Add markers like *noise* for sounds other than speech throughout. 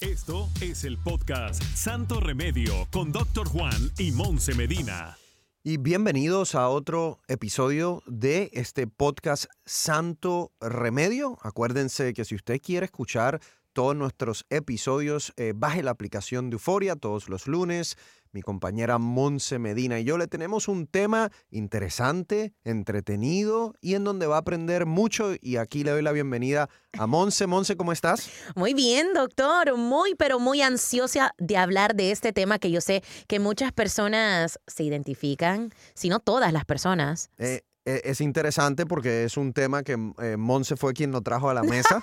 Esto es el podcast Santo Remedio con Dr. Juan y Monse Medina. Y bienvenidos a otro episodio de este podcast Santo Remedio. Acuérdense que si usted quiere escuchar todos nuestros episodios, eh, baje la aplicación de Euforia todos los lunes mi compañera Monse Medina y yo le tenemos un tema interesante, entretenido y en donde va a aprender mucho. Y aquí le doy la bienvenida a Monse. Monse, ¿cómo estás? Muy bien, doctor. Muy, pero muy ansiosa de hablar de este tema que yo sé que muchas personas se identifican, si no todas las personas. Eh, es interesante porque es un tema que eh, Monse fue quien lo trajo a la mesa.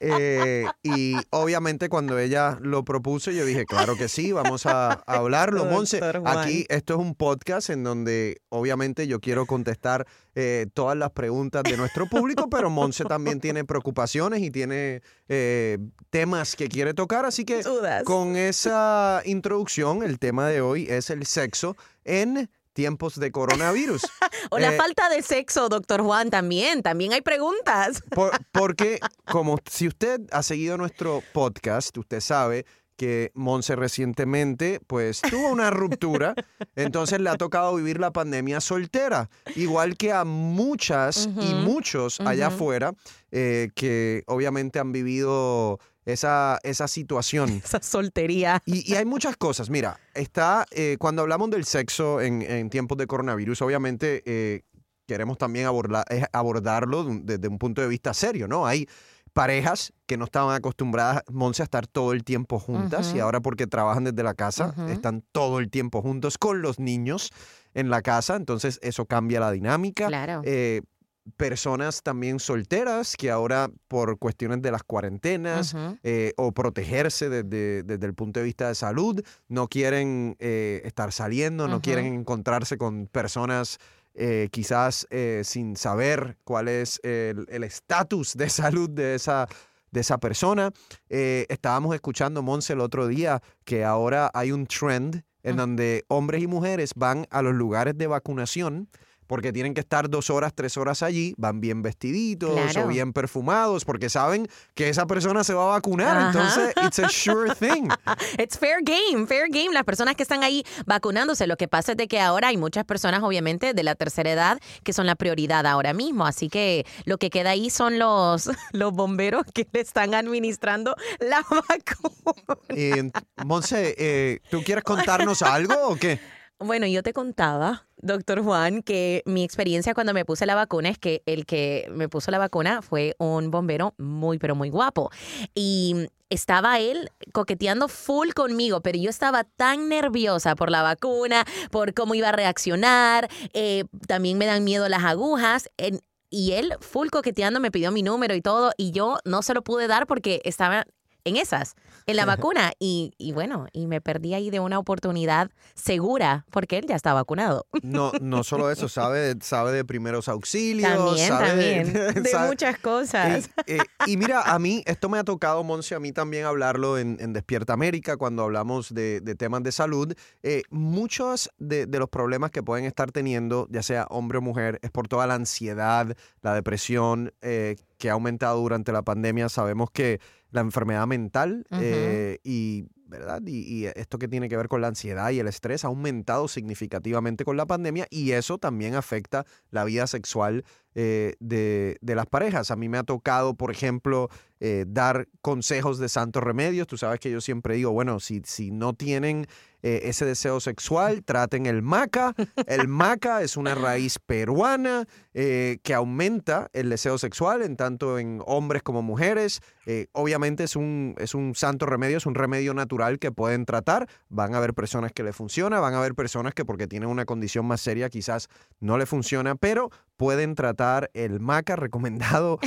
Eh, y obviamente cuando ella lo propuso, yo dije, claro que sí, vamos a, hablarlo. Monse, aquí esto es un podcast en donde obviamente yo quiero contestar eh, todas las preguntas de nuestro público, pero Monse también tiene preocupaciones y tiene eh, temas que quiere tocar. Así que con esa introducción, el tema de hoy es el sexo en tiempos de coronavirus. *laughs* o la eh, falta de sexo, doctor Juan, también, también hay preguntas. *laughs* *laughs* porque como si usted ha seguido nuestro podcast, usted sabe que Monse recientemente pues tuvo una ruptura, entonces le ha tocado vivir la pandemia soltera, igual que a muchas y muchos allá afuera eh, que obviamente han vivido esa, esa situación. Esa soltería. Y, hay muchas cosas. Mira, está, eh, cuando hablamos del sexo en, tiempos de coronavirus, obviamente eh, queremos también abordarlo desde un punto de vista serio, ¿no? Hay parejas que no estaban acostumbradas, Monse, a estar todo el tiempo juntas y ahora porque trabajan desde la casa, están todo el tiempo juntos con los niños en la casa, entonces eso cambia la dinámica. Claro. Eh, personas también solteras que ahora por cuestiones de las cuarentenas eh, o protegerse desde, el punto de vista de salud no quieren eh, estar saliendo, no quieren encontrarse con personas eh, quizás sin saber cuál es el estatus de salud de esa, de esa persona. estábamos escuchando, Monse, el otro día que ahora hay un trend en donde hombres y mujeres van a los lugares de vacunación porque tienen que estar dos horas, tres horas allí, van bien vestiditos o bien perfumados, porque saben que esa persona se va a vacunar. Entonces, it's a sure thing. *laughs* It's fair game, fair game. Las personas que están ahí vacunándose, lo que pasa es de que ahora hay muchas personas, obviamente, de la tercera edad que son la prioridad ahora mismo. Así que lo que queda ahí son los, *laughs* los bomberos que le están administrando la *laughs* vacuna. Eh, Monse, eh, ¿tú quieres contarnos algo o qué? Bueno, yo te contaba, doctor Juan, que mi experiencia cuando me puse la vacuna es que el que me puso la vacuna fue un bombero muy, pero muy guapo. Y estaba él coqueteando full conmigo, pero yo estaba tan nerviosa por la vacuna, por cómo iba a reaccionar. Eh, también me dan miedo las agujas. y él full coqueteando me pidió mi número y todo, y yo no se lo pude dar porque estaba en esas, en la vacuna. Y, y, bueno, y me perdí ahí de una oportunidad segura porque él ya está vacunado. No, no solo eso, *laughs* sabe, sabe de primeros auxilios. También, también. *laughs* De, muchas cosas. Eh, y mira, a mí, esto me ha tocado, Monse, a mí también hablarlo en, Despierta América cuando hablamos de, temas de salud. Eh, muchos de, los problemas que pueden estar teniendo, ya sea hombre o mujer, es por toda la ansiedad, la depresión eh, que ha aumentado durante la pandemia. Sabemos que la enfermedad mental eh, y, ¿verdad? Y, esto que tiene que ver con la ansiedad y el estrés ha aumentado significativamente con la pandemia y eso también afecta la vida sexual eh, de, las parejas. A mí me ha tocado, por ejemplo, eh, dar consejos de santos remedios. Tú sabes que yo siempre digo, bueno, si, si no tienen eh, ese deseo sexual, traten el maca. El maca es una raíz peruana que aumenta el deseo sexual en tanto en hombres como mujeres. Obviamente es un, es un santo remedio, es un remedio natural que pueden tratar. Van a haber personas que le funciona, van a haber personas que porque tienen una condición más seria quizás no le funciona, pero pueden tratar el maca recomendado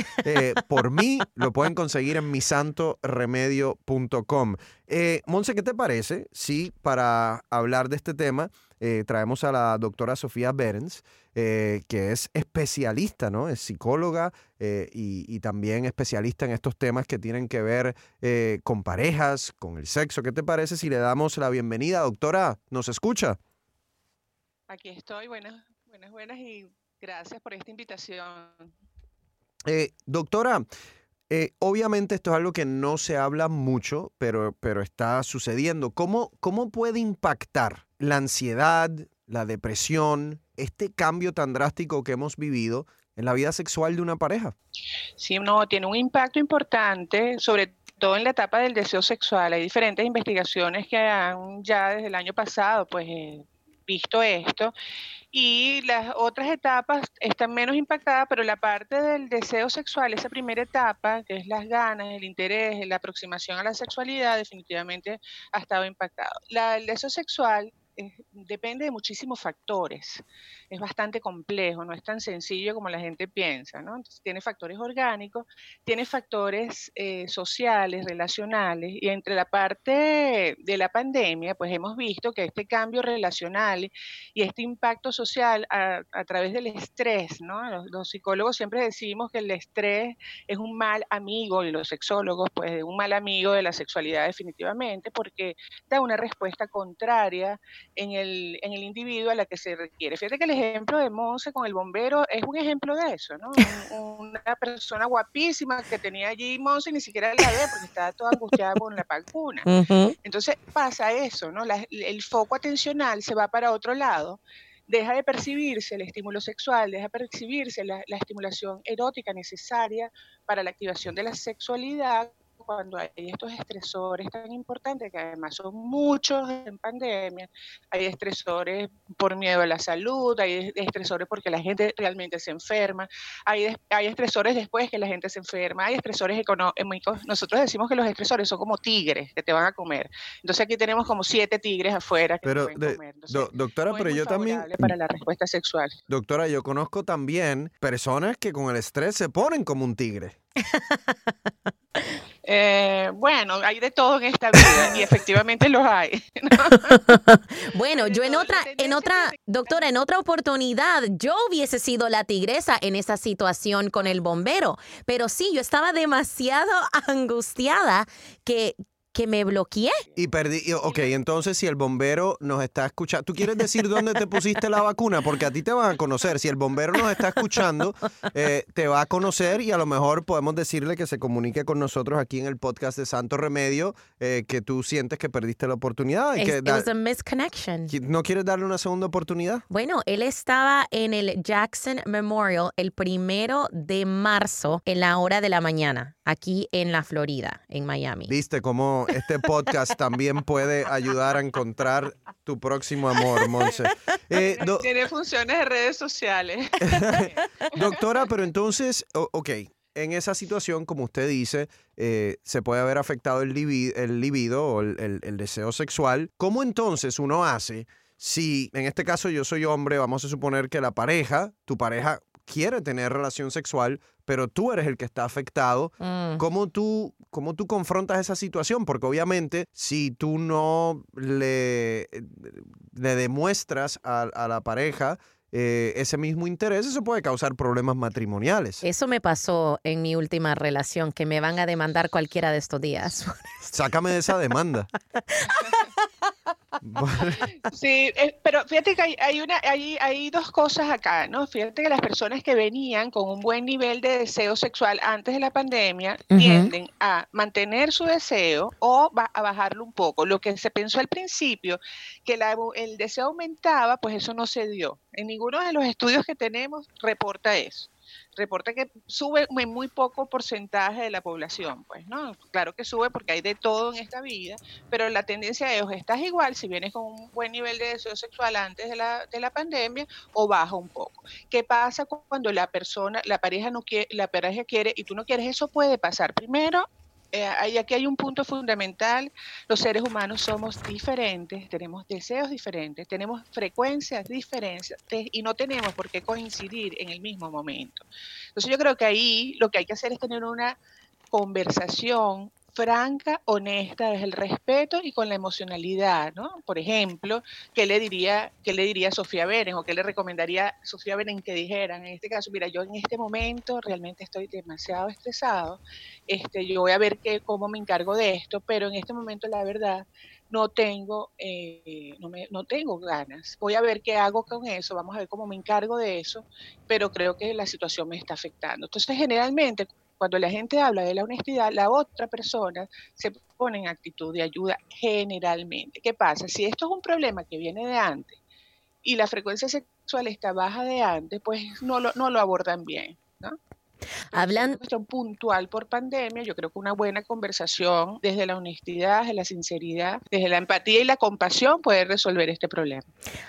por mí. Lo pueden conseguir en misantoremedio.com. Eh, Monse, ¿qué te parece si para hablar de este tema eh, traemos a la doctora Sofía Berens, eh, que es especialista, ¿no? Es psicóloga y, también especialista en estos temas que tienen que ver con parejas, con el sexo. ¿Qué te parece si le damos la bienvenida? Doctora, ¿nos escucha? Aquí estoy, buenas, buenas, buenas y gracias por esta invitación. doctora, Eh, obviamente esto es algo que no se habla mucho, pero, pero está sucediendo. ¿Cómo, ¿Cómo puede impactar la ansiedad, la depresión, este cambio tan drástico que hemos vivido en la vida sexual de una pareja? Sí, no, tiene un impacto importante, sobre todo en la etapa del deseo sexual. Hay diferentes investigaciones que han ya desde el año pasado, pues, eh, visto esto. Y las otras etapas están menos impactadas, pero la parte del deseo sexual, esa primera etapa, que es las ganas, el interés, la aproximación a la sexualidad, definitivamente ha estado impactado. La, el deseo sexual depende de muchísimos factores. Es bastante complejo, no es tan sencillo como la gente piensa, ¿no? Tiene factores orgánicos, tiene factores eh, sociales, relacionales, y entre la parte de la pandemia, pues hemos visto que este cambio relacional y este impacto social a, través del estrés, ¿no? Los, psicólogos siempre decimos que el estrés es un mal amigo, y los sexólogos, pues un mal amigo de la sexualidad definitivamente, porque da una respuesta contraria en el, en el individuo a la que se requiere. Fíjate que el ejemplo de Monse con el bombero es un ejemplo de eso, ¿no? una persona guapísima que tenía allí Monse ni siquiera la ve porque estaba toda angustiada con la vacuna. Entonces pasa eso, ¿no? el foco atencional se va para otro lado deja de percibirse el estímulo sexual, deja de percibirse la, la, estimulación erótica necesaria para la activación de la sexualidad cuando hay estos estresores tan importantes, que además son muchos en pandemia, hay estresores por miedo a la salud, hay estresores porque la gente realmente se enferma, hay, hay estresores después que la gente se enferma, hay estresores económicos. Nosotros decimos que los estresores son como tigres que te van a comer. Entonces aquí tenemos como siete tigres afuera que pero pueden comer. doctora, pero yo también... Para la respuesta sexual. Doctora, yo conozco también personas que con el estrés se ponen como un tigre. Eh, bueno, hay de todo en esta vida y efectivamente los hay. *laughs* bueno, yo en otra, en otra, doctora, en otra oportunidad, yo hubiese sido la tigresa en esa situación con el bombero, pero sí, yo estaba demasiado *laughs* angustiada que, que me bloqueé. Y perdí, ok, entonces si el bombero nos está escuchando, ¿tú quieres decir dónde te pusiste la vacuna? Porque a ti te van a conocer. Si el bombero nos está escuchando, eh, te va a conocer y a lo mejor podemos decirle que se comunique con nosotros aquí en el podcast de Santo Remedio, eh, que tú sientes que perdiste la oportunidad. Y que was a misconnection. ¿No quieres darle una segunda oportunidad? Bueno, él estaba en el Jackson Memorial el primero de marzo en la hora de la mañana, aquí en la Florida, en Miami. ¿Viste cómo este podcast también puede ayudar a encontrar tu próximo amor, Monse. Eh, Tiene funciones de redes sociales. *laughs* Doctora, pero entonces, ok, en esa situación, como usted dice, eh, se puede haber afectado el, libido, o el, el deseo sexual. ¿Cómo entonces uno hace si, en este caso yo soy hombre, vamos a suponer que la pareja, tu pareja quiere tener relación sexual, pero tú eres el que está afectado. Mm. ¿Cómo, tú, ¿Cómo tú confrontas esa situación? Porque obviamente si tú no le, le demuestras a, la pareja eh, ese mismo interés, eso puede causar problemas matrimoniales. Eso me pasó en mi última relación, que me van a demandar cualquiera de estos días. *laughs* Sácame de esa demanda. *laughs* *laughs* Sí, eh, pero fíjate que hay, una, hay, hay dos cosas acá, ¿no? Fíjate que las personas que venían con un buen nivel de deseo sexual antes de la pandemia tienden a mantener su deseo o a bajarlo un poco. Lo que se pensó al principio, que el deseo aumentaba, pues eso no se dio. En ninguno de los estudios que tenemos reporta eso reporta que sube en muy poco porcentaje de la población, pues, ¿no? Claro que sube porque hay de todo en esta vida, pero la tendencia es, estás igual si vienes con un buen nivel de deseo sexual antes de la, de la pandemia o baja un poco. ¿Qué pasa cuando la persona, la pareja no quiere, la pareja quiere y tú no quieres? Eso puede pasar. Primero, eh, aquí hay un punto fundamental, los seres humanos somos diferentes, tenemos deseos diferentes, tenemos frecuencias diferentes y no tenemos por qué coincidir en el mismo momento. Entonces yo creo que ahí lo que hay que hacer es tener una conversación franca, honesta, desde el respeto y con la emocionalidad, ¿no? Por ejemplo, ¿qué le diría, qué le diría Sofía Beren o qué le recomendaría Sofía Beren que dijeran? En este caso, mira, yo en este momento realmente estoy demasiado estresado, este, yo voy a ver qué, cómo me encargo de esto, pero en este momento la verdad no tengo, eh, no, me, no tengo ganas. Voy a ver qué hago con eso, vamos a ver cómo me encargo de eso, pero creo que la situación me está afectando. Entonces, generalmente, Cuando la gente habla de la honestidad, la otra persona se pone en actitud de ayuda generalmente. ¿Qué pasa? Si esto es un problema que viene de antes y la frecuencia sexual está baja de antes, pues no lo, no lo abordan bien. ¿no? Hablan... Puntual por pandemia, yo creo que una buena conversación desde la honestidad, desde la sinceridad, desde la empatía y la compasión puede resolver este problema.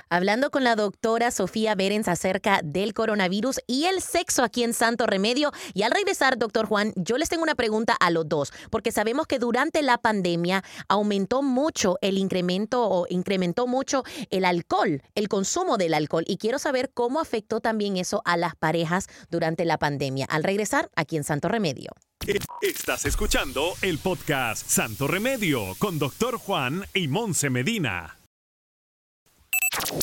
Hablando con la doctora Sofía Berens acerca del coronavirus y el sexo aquí en Santo Remedio. Y al regresar, doctor Juan, yo les tengo una pregunta a los dos, porque sabemos que durante la pandemia aumentó mucho el incremento o incrementó mucho el alcohol, el consumo del alcohol. Y quiero saber cómo afectó también eso a las parejas durante la pandemia al regresar aquí en Santo Remedio. Estás escuchando el podcast Santo Remedio con Doctor Juan y Monse Medina.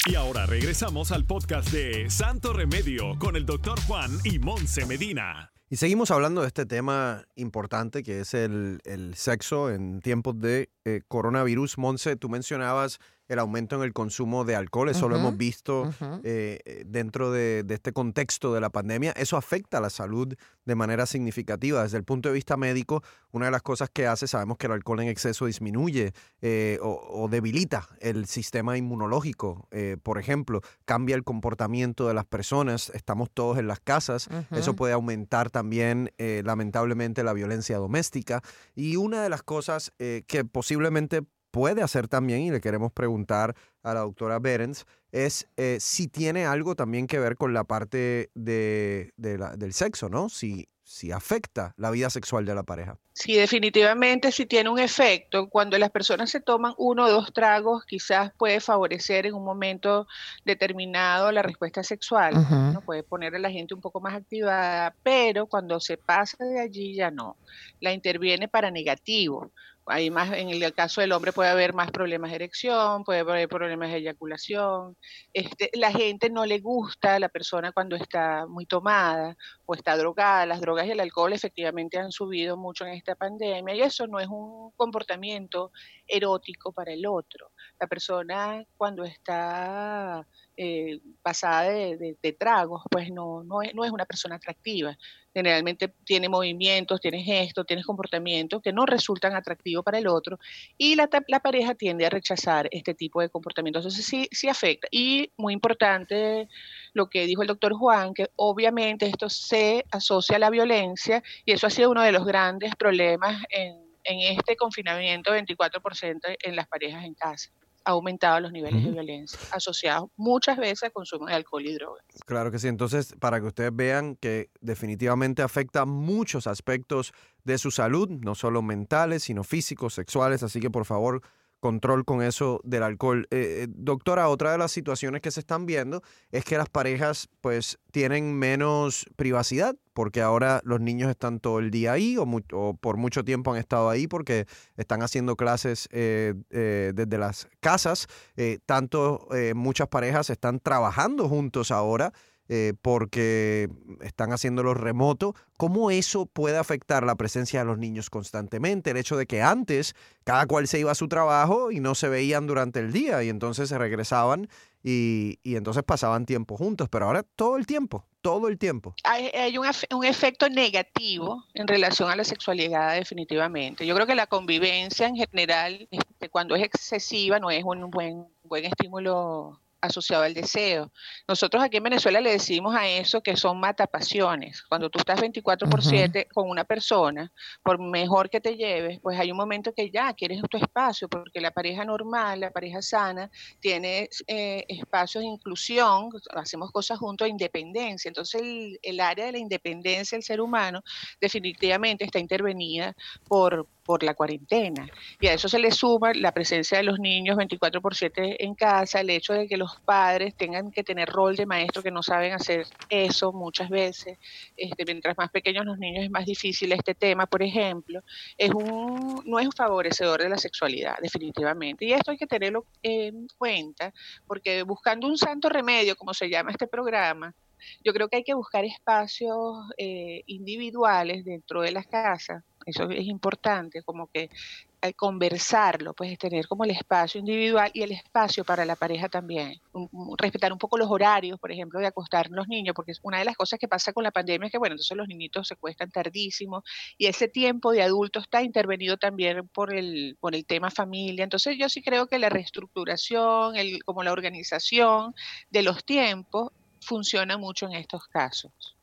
Y ahora regresamos al podcast de Santo Remedio con el Doctor Juan y Monse Medina. Y seguimos hablando de este tema importante que es el, el sexo en tiempos de eh, coronavirus. Monse, tú mencionabas el aumento en el consumo de alcohol, eso lo hemos visto eh, dentro de, de, este contexto de la pandemia. Eso afecta a la salud de manera significativa. Desde el punto de vista médico, una de las cosas que hace, sabemos que el alcohol en exceso disminuye eh, o, o, debilita el sistema inmunológico. Eh, por ejemplo, cambia el comportamiento de las personas. Estamos todos en las casas. Eso puede aumentar también, lamentablemente, la violencia doméstica. Y una de las cosas que posiblemente puede hacer también, y le queremos preguntar a la doctora Berens, es eh, si tiene algo también que ver con la parte de, de la, del sexo, ¿no? Si, si afecta la vida sexual de la pareja. Sí, definitivamente sí tiene un efecto. Cuando las personas se toman uno o dos tragos, quizás puede favorecer en un momento determinado la respuesta sexual, uh -huh. ¿no? puede poner a la gente un poco más activada, pero cuando se pasa de allí ya no, la interviene para negativo hay más, en el caso del hombre puede haber más problemas de erección, puede haber problemas de eyaculación. Este, la gente no le gusta a la persona cuando está muy tomada o está drogada. Las drogas y el alcohol efectivamente han subido mucho en esta pandemia y eso no es un comportamiento erótico para el otro. La persona cuando está eh, pasada de, tragos, pues no, no, es, no es una persona atractiva. Generalmente tiene movimientos, tiene gestos, tiene comportamientos que no resultan atractivos para el otro y la, la pareja tiende a rechazar este tipo de comportamientos. Entonces sí, sí afecta. Y muy importante lo que dijo el doctor Juan, que obviamente esto se asocia a la violencia y eso ha sido uno de los grandes problemas en, en este confinamiento 24% en las parejas en casa ha aumentado los niveles uh -huh. de violencia asociados muchas veces al consumo de alcohol y drogas. Claro que sí, entonces para que ustedes vean que definitivamente afecta muchos aspectos de su salud, no solo mentales, sino físicos, sexuales, así que por favor control con eso del alcohol. Eh, eh, doctora, otra de las situaciones que se están viendo es que las parejas pues tienen menos privacidad porque ahora los niños están todo el día ahí o, o por mucho tiempo han estado ahí porque están haciendo clases eh, desde las casas. Tanto muchas parejas están trabajando juntos ahora. Eh, porque están haciéndolo remoto, ¿cómo eso puede afectar la presencia de los niños constantemente? El hecho de que antes cada cual se iba a su trabajo y no se veían durante el día y entonces se regresaban y, entonces pasaban tiempo juntos, pero ahora todo el tiempo, todo el tiempo. Hay, hay un, un, efecto negativo en relación a la sexualidad definitivamente. Yo creo que la convivencia en general, este, cuando es excesiva, no es un buen, buen estímulo asociado al deseo. Nosotros aquí en Venezuela le decimos a eso que son matapasiones. Cuando tú estás 24 por 7 uh -huh. con una persona, por mejor que te lleves, pues hay un momento que ya quieres tu espacio, porque la pareja normal, la pareja sana, tiene eh, espacios de inclusión, hacemos cosas juntos, independencia. Entonces el, el área de la independencia del ser humano definitivamente está intervenida por, por la cuarentena. Y a eso se le suma la presencia de los niños 24 por 7 en casa, el hecho de que los padres tengan que tener rol de maestro que no saben hacer eso muchas veces. Este, mientras más pequeños los niños es más difícil este tema, por ejemplo, es un, no es un favorecedor de la sexualidad, definitivamente. Y esto hay que tenerlo en cuenta, porque buscando un santo remedio, como se llama este programa, yo creo que hay que buscar espacios eh, individuales dentro de las casas eso es importante, como que conversarlo, pues tener como el espacio individual y el espacio para la pareja también. respetar un poco los horarios, por ejemplo, de acostar los niños, porque una de las cosas que pasa con la pandemia es que, bueno, entonces los niñitos se cuestan tardísimo y ese tiempo de adulto está intervenido también por el, por el tema familia. Entonces yo sí creo que la reestructuración, el, como la organización de los tiempos funciona mucho en estos casos.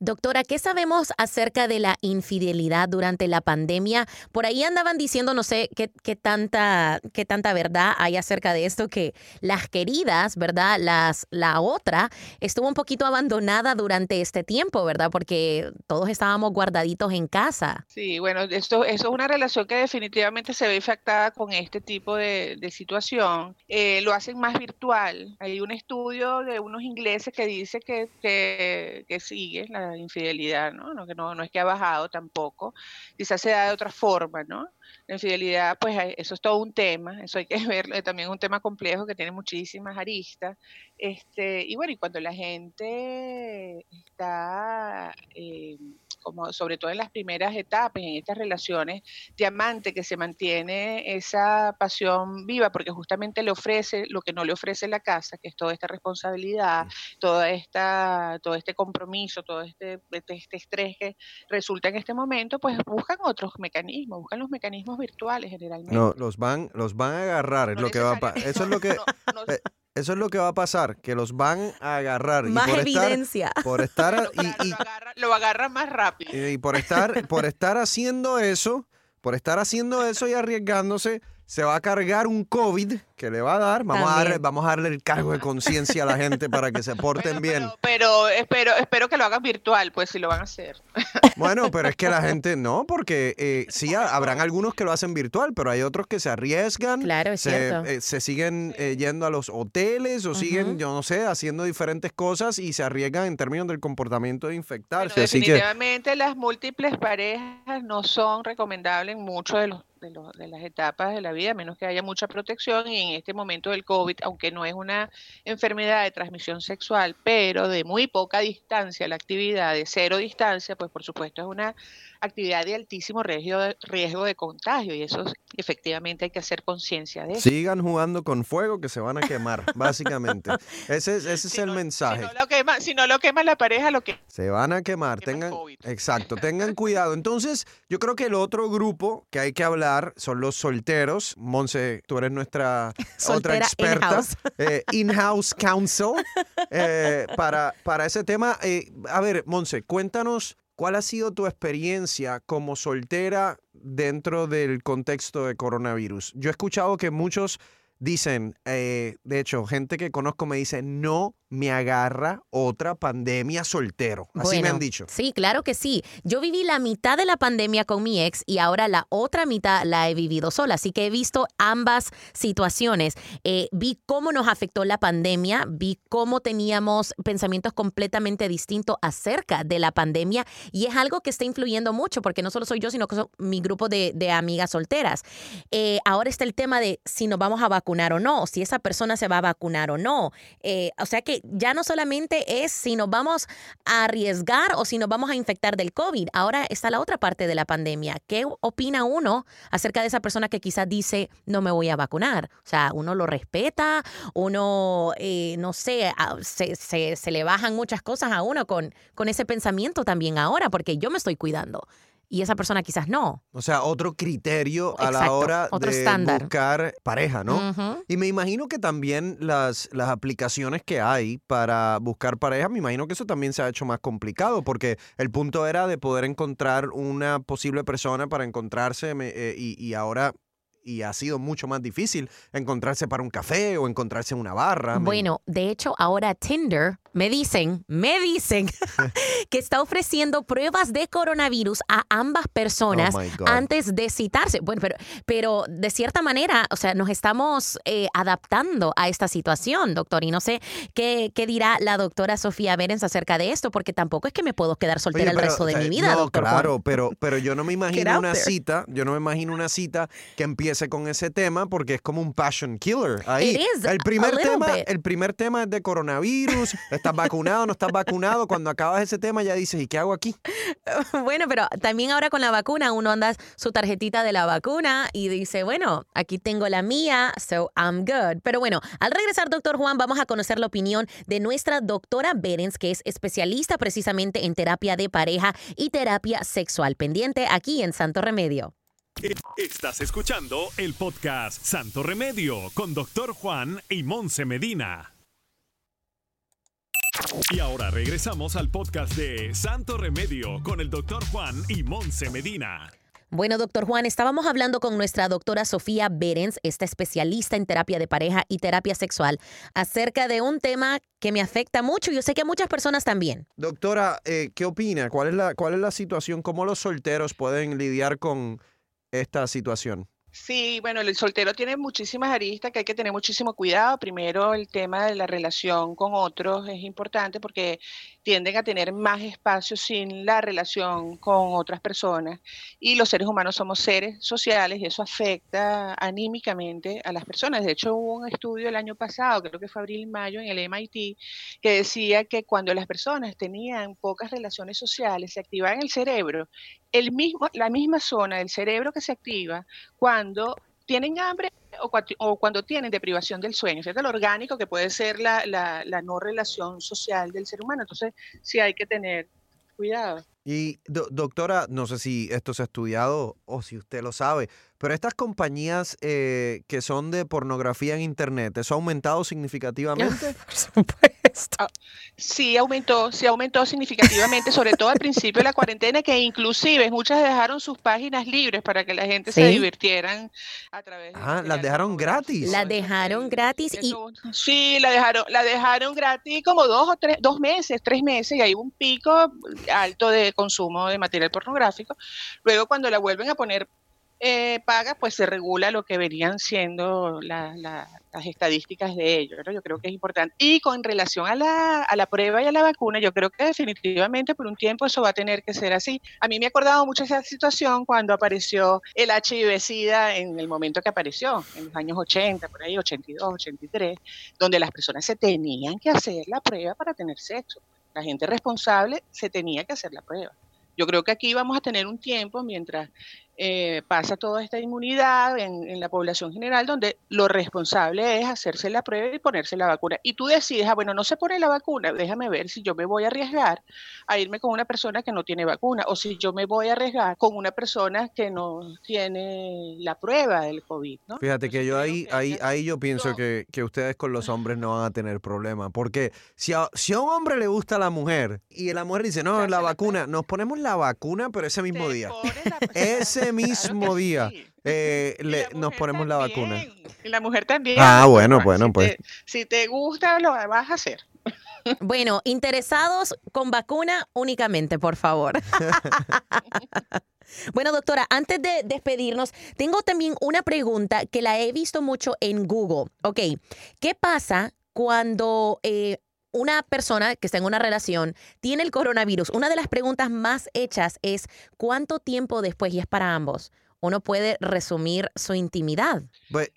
Doctora, ¿qué sabemos acerca de la infidelidad durante la pandemia? Por ahí andaban diciendo, no sé qué, tanta, qué tanta verdad hay acerca de esto, que las queridas, ¿verdad? Las, la otra estuvo un poquito abandonada durante este tiempo, ¿verdad? Porque todos estábamos guardaditos en casa. Sí, bueno, esto, eso es una relación que definitivamente se ve afectada con este tipo de, situación. Eh, lo hacen más virtual. Hay un estudio de unos ingleses que dice que, que sí la infidelidad, ¿no? No, no, no es que ha bajado tampoco, quizás se da de otra forma, ¿no? La infidelidad, pues eso es todo un tema, eso hay que *laughs* verlo, también es un tema complejo que tiene muchísimas aristas. Este, y bueno, y cuando la gente está... Eh, como sobre todo en las primeras etapas, en estas relaciones diamante, que se mantiene esa pasión viva, porque justamente le ofrece lo que no le ofrece la casa, que es toda esta responsabilidad, toda esta, todo este compromiso, todo este, este, este estrés que resulta en este momento, pues buscan otros mecanismos, buscan los mecanismos virtuales generalmente. No, los van, los van a agarrar, es lo que va a Eso es lo *laughs* que... Eh, eso es lo que va a pasar, que los van a agarrar. Más evidencia. por estar *laughs* y, lo, agarran más rápido. Y, por estar, *laughs* por estar haciendo eso, por estar haciendo eso y arriesgándose, se va a cargar un COVID que le va a dar. Vamos, a darle, vamos a darle el cargo de conciencia a la gente para que se *laughs* porten bien. Pero, espero, espero que lo hagan virtual, pues si lo van a hacer. *laughs* Bueno, pero es que la gente no, porque eh, sí, habrán algunos que lo hacen virtual, pero hay otros que se arriesgan. Claro, es se, cierto. Eh, se siguen eh, yendo a los hoteles o siguen, yo no sé, haciendo diferentes cosas y se arriesgan en términos del comportamiento de infectarse. definitivamente las múltiples parejas no son recomendables en muchos de los de, las etapas de la vida, a menos que haya mucha protección. Y en este momento del COVID, aunque no es una enfermedad de transmisión sexual, pero de muy poca distancia, la actividad de cero distancia, pues por supuesto es una actividad de altísimo riesgo de, riesgo de contagio y eso efectivamente hay que hacer conciencia de eso. Sigan jugando con fuego que se van a quemar, *laughs* básicamente. Ese es, ese es el mensaje. Si no, lo quema, si no lo quema la pareja, lo que... Se van a quemar. tengan, exacto, *laughs* tengan cuidado. Entonces, yo creo que el otro grupo que hay que hablar son los solteros. Monse, tú eres nuestra *laughs* otra experta. Eh, in-house counsel eh, para, para ese tema. Eh, a ver, Monse, cuéntanos ¿Cuál ha sido tu experiencia como soltera dentro del contexto de coronavirus? Yo he escuchado que muchos dicen, de hecho, gente que conozco me dice, no me agarra otra pandemia soltero. Así me han dicho. Sí, claro que sí. Yo viví la mitad de la pandemia con mi ex y ahora la otra mitad la he vivido sola. Así que he visto ambas situaciones. Eh, vi cómo nos afectó la pandemia, vi cómo teníamos pensamientos completamente distintos acerca de la pandemia y es algo que está influyendo mucho porque no solo soy yo, sino que son mi grupo de, amigas solteras. Eh, ahora está el tema de si nos vamos a vacunar o no, si esa persona se va a vacunar o no. Eh, o sea que ya no solamente es si nos vamos a arriesgar o si nos vamos a infectar del COVID. Ahora está la otra parte de la pandemia. ¿Qué opina uno acerca de esa persona que quizás dice no me voy a vacunar? O sea, uno lo respeta, uno, eh, no sé, se, se, le bajan muchas cosas a uno con, con ese pensamiento también ahora, porque yo me estoy cuidando y esa persona quizás no. O sea, otro criterio a la hora de buscar pareja, ¿no? Y me imagino que también las, las aplicaciones que hay para buscar pareja, me imagino que eso también se ha hecho más complicado, porque el punto era de poder encontrar una posible persona para encontrarse eh, y, y ahora y ha sido mucho más difícil encontrarse para un café o encontrarse en una barra. Bueno, de hecho, ahora Tinder me dicen, me dicen *laughs* *laughs* que está ofreciendo pruebas de coronavirus a ambas personas oh antes de citarse. Bueno, pero, pero de cierta manera, o sea, nos estamos eh, adaptando a esta situación, doctor. Y no sé qué, qué dirá la doctora Sofía Berens acerca de esto, porque tampoco es que me puedo quedar soltera el resto de mi vida, no, Claro, pero, pero yo no me *laughs* imagino una cita, yo no me imagino una cita que empiece con ese tema porque es como un passion killer ahí. el primer tema, el primer tema es de coronavirus, ¿Estás vacunado? ¿No estás vacunado? Cuando acabas ese tema ya dices, ¿y qué hago aquí? *laughs* Bueno, pero también ahora con la vacuna uno anda su tarjetita de la vacuna y dice, bueno, aquí tengo la mía, so I'm good. Pero bueno, al regresar, doctor Juan, vamos a conocer la opinión de nuestra doctora Berens, que es especialista precisamente en terapia de pareja y terapia sexual. Pendiente aquí en Santo Remedio. Estás escuchando el podcast Santo Remedio con doctor Juan y Monse Medina. Y ahora regresamos al podcast de Santo Remedio con el doctor Juan y Monse Medina. Bueno, doctor Juan, estábamos hablando con nuestra doctora Sofía Berens, esta especialista en terapia de pareja y terapia sexual, acerca de un tema que me afecta mucho y yo sé que a muchas personas también. Doctora, eh, ¿qué opina? ¿Cuál es, la, ¿Cuál es la situación? ¿Cómo los solteros pueden lidiar con esta situación? Sí, bueno, el soltero tiene muchísimas aristas que hay que tener muchísimo cuidado. Primero, el tema de la relación con otros es importante porque tienden a tener más espacio sin la relación con otras personas. Y los seres humanos somos seres sociales y eso afecta anímicamente a las personas. De hecho, hubo un estudio el año pasado, creo que fue abril-mayo, en el MIT, que decía que cuando las personas tenían pocas relaciones sociales, se activaba en el cerebro el mismo, la misma zona del cerebro que se activa cuando tienen hambre o, cuando tienen deprivación del sueño, ¿cierto? Lo orgánico que puede ser la, la, la no relación social del ser humano. Entonces, sí hay que tener cuidado. Y doctora, no sé si esto se ha estudiado o si usted lo sabe, pero estas compañías eh, que son de pornografía en Internet, ¿eso ha aumentado *laughs* significativamente? Por supuesto. Ah, sí, aumentó, sí aumentó significativamente, sobre todo al principio de la cuarentena, que inclusive muchas dejaron sus páginas libres para que la gente se divirtieran a través de... Ah, las dejaron gratis. Las dejaron gratis y... Sí, la dejaron, la dejaron gratis como dos o tres, dos meses, tres meses, y hay un pico alto de consumo de material pornográfico. Luego cuando la vuelven a poner eh, paga, pues se regula lo que venían siendo las estadísticas de ello. Yo creo que es importante. Y con relación a la, a la prueba y a la vacuna, yo creo que definitivamente por un tiempo eso va a tener que ser así. A mí me ha acordado mucho esa situación cuando apareció el HIV-Sida en el momento que apareció, en los años 80, por ahí 82, 83, donde las personas se tenían que hacer la prueba para tener sexo. La gente responsable se tenía que hacer la prueba. Yo creo que aquí vamos a tener un tiempo mientras eh, pasa toda esta inmunidad en, la población general, donde lo responsable es hacerse la prueba y ponerse la vacuna. Y tú decides, ah, bueno, no se pone la vacuna, déjame ver si yo me voy a arriesgar a irme con una persona que no tiene vacuna, o si yo me voy a arriesgar con una persona que no tiene la prueba del COVID. ¿no? Fíjate que yo ahí, ahí, ahí yo pienso que, que, ustedes con los hombres no van a tener problema, porque si a, si a un hombre le gusta la mujer y la mujer dice, no, la vacuna, nos ponemos la vacuna, pero ese mismo día. *laughs* Ese mismo día eh, nos ponemos la vacuna. Y la mujer también. Ah, bueno, bueno, pues. si te gusta, lo vas a hacer. Bueno, interesados con vacuna únicamente, por favor. *laughs* Bueno, doctora, antes de despedirnos, tengo también una pregunta que la he visto mucho en Google. Ok, ¿qué pasa cuando eh, una persona que está en una relación tiene el coronavirus, una de las preguntas más hechas es cuánto tiempo después, y es para ambos, uno puede resumir su intimidad.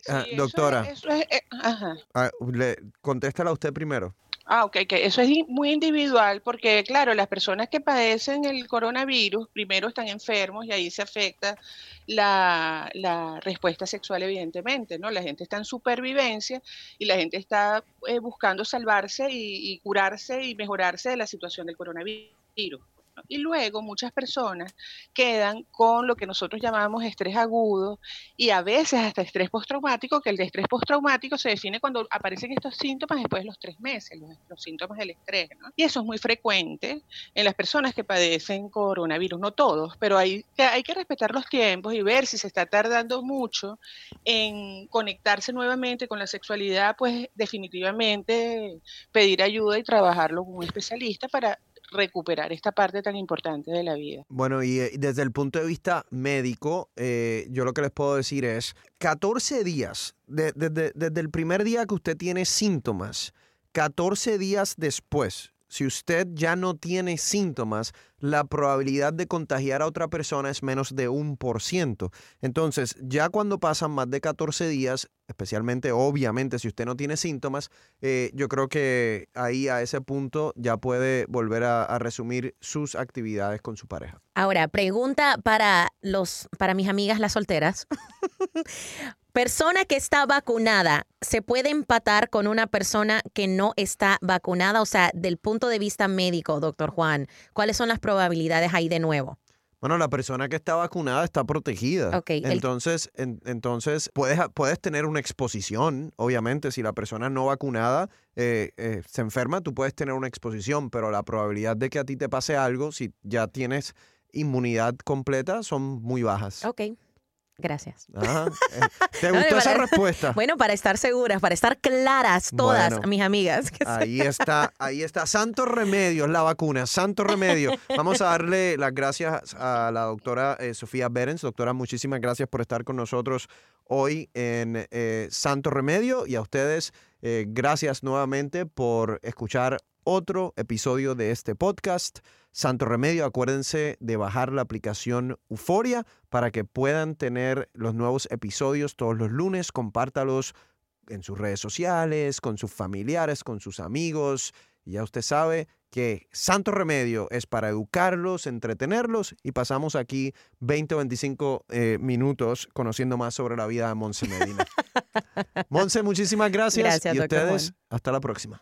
Ah, doctora, eh, ah, contéstala usted primero. Ah, ok, que eso es muy individual porque, claro, las personas que padecen el coronavirus primero están enfermos y ahí se afecta la, respuesta sexual, evidentemente, ¿no? La gente está en supervivencia y la gente está eh, buscando salvarse y curarse y mejorarse de la situación del coronavirus. Y luego muchas personas quedan con lo que nosotros llamamos estrés agudo y a veces hasta estrés postraumático, que el de estrés postraumático se define cuando aparecen estos síntomas después de los tres meses, los, síntomas del estrés. Y eso es muy frecuente en las personas que padecen coronavirus, no todos, pero hay, hay que respetar los tiempos y ver si se está tardando mucho en conectarse nuevamente con la sexualidad, pues definitivamente pedir ayuda y trabajarlo con un especialista para recuperar esta parte tan importante de la vida. Bueno, y, eh, desde el punto de vista médico, eh, yo lo que les puedo decir es 14 días, desde el primer día que usted tiene síntomas, 14 días después, si usted ya no tiene síntomas, la probabilidad de contagiar a otra persona es menos de un por ciento. Entonces, ya cuando pasan más de 14 días, especialmente obviamente si usted no tiene síntomas, eh, yo creo que ahí a ese punto ya puede volver a, a resumir sus actividades con su pareja. Ahora, pregunta para los, para mis amigas las solteras. *laughs* persona que está vacunada, ¿se puede empatar con una persona que no está vacunada? O sea, del punto de vista médico, doctor Juan, ¿cuáles son las probabilidades ahí de nuevo? Bueno, la persona que está vacunada está protegida. El- Entonces, en- entonces puedes, puedes tener una exposición, obviamente, si la persona no vacunada eh, eh, se enferma, tú puedes tener una exposición, pero la probabilidad de que a ti te pase algo, si ya tienes inmunidad completa, son muy bajas. Ok, gracias. Ajá. *laughs* Eh, ¿Te No, gustó esa respuesta? Bueno, para estar seguras, para estar claras todas, Bueno. mis amigas. Ahí está, ahí está. Santo Remedio es la vacuna, Santo Remedio. Vamos a darle las gracias a la doctora eh, Sofía Berens. Doctora, muchísimas gracias por estar con nosotros hoy en eh, Santo Remedio y a ustedes eh, gracias nuevamente por escuchar otro episodio de este podcast. Santo Remedio, acuérdense de bajar la aplicación Euforia para que puedan tener los nuevos episodios todos los lunes. Compártalos en sus redes sociales, con sus familiares, con sus amigos. Y ya usted sabe que Santo Remedio es para educarlos, entretenerlos y pasamos aquí 20 o 25 eh, minutos conociendo más sobre la vida de Monse Medina. *laughs* Monse, muchísimas gracias. Gracias, y ustedes, Juan. hasta la próxima.